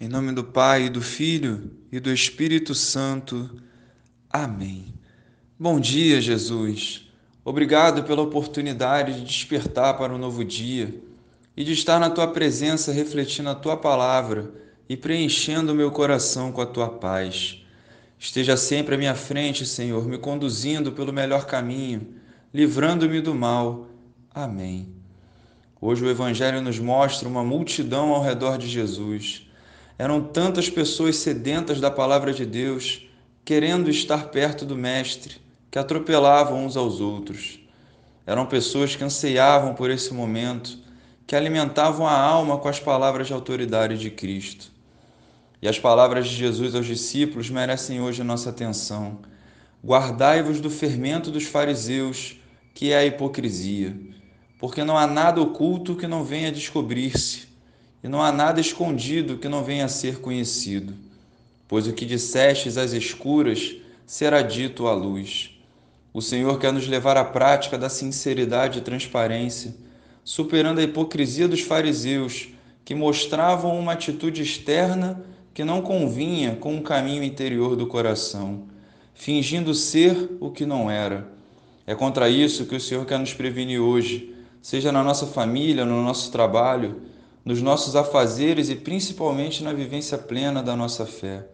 Em nome do Pai, do Filho e do Espírito Santo. Amém. Bom dia, Jesus. Obrigado pela oportunidade de despertar para um novo dia e de estar na tua presença refletindo a tua palavra e preenchendo o meu coração com a tua paz. Esteja sempre à minha frente, Senhor, me conduzindo pelo melhor caminho, livrando-me do mal. Amém. Hoje o Evangelho nos mostra uma multidão ao redor de Jesus eram tantas pessoas sedentas da palavra de Deus, querendo estar perto do Mestre, que atropelavam uns aos outros. Eram pessoas que anseiavam por esse momento, que alimentavam a alma com as palavras de autoridade de Cristo. E as palavras de Jesus aos discípulos merecem hoje nossa atenção. Guardai-vos do fermento dos fariseus, que é a hipocrisia, porque não há nada oculto que não venha descobrir-se e não há nada escondido que não venha a ser conhecido. Pois o que dissestes às escuras será dito à luz. O Senhor quer nos levar à prática da sinceridade e transparência, superando a hipocrisia dos fariseus, que mostravam uma atitude externa que não convinha com o caminho interior do coração, fingindo ser o que não era. É contra isso que o Senhor quer nos prevenir hoje, seja na nossa família, no nosso trabalho, nos nossos afazeres e principalmente na vivência plena da nossa fé.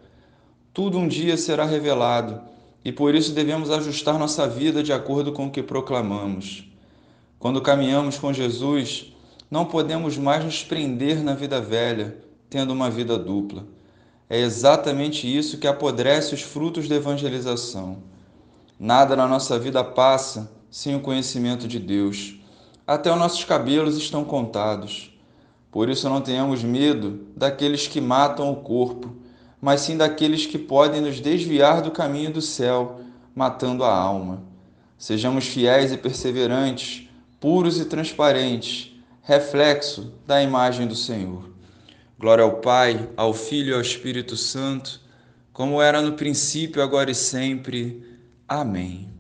Tudo um dia será revelado e por isso devemos ajustar nossa vida de acordo com o que proclamamos. Quando caminhamos com Jesus, não podemos mais nos prender na vida velha, tendo uma vida dupla. É exatamente isso que apodrece os frutos da evangelização. Nada na nossa vida passa sem o conhecimento de Deus. Até os nossos cabelos estão contados. Por isso não tenhamos medo daqueles que matam o corpo, mas sim daqueles que podem nos desviar do caminho do céu, matando a alma. Sejamos fiéis e perseverantes, puros e transparentes, reflexo da imagem do Senhor. Glória ao Pai, ao Filho e ao Espírito Santo, como era no princípio, agora e sempre. Amém.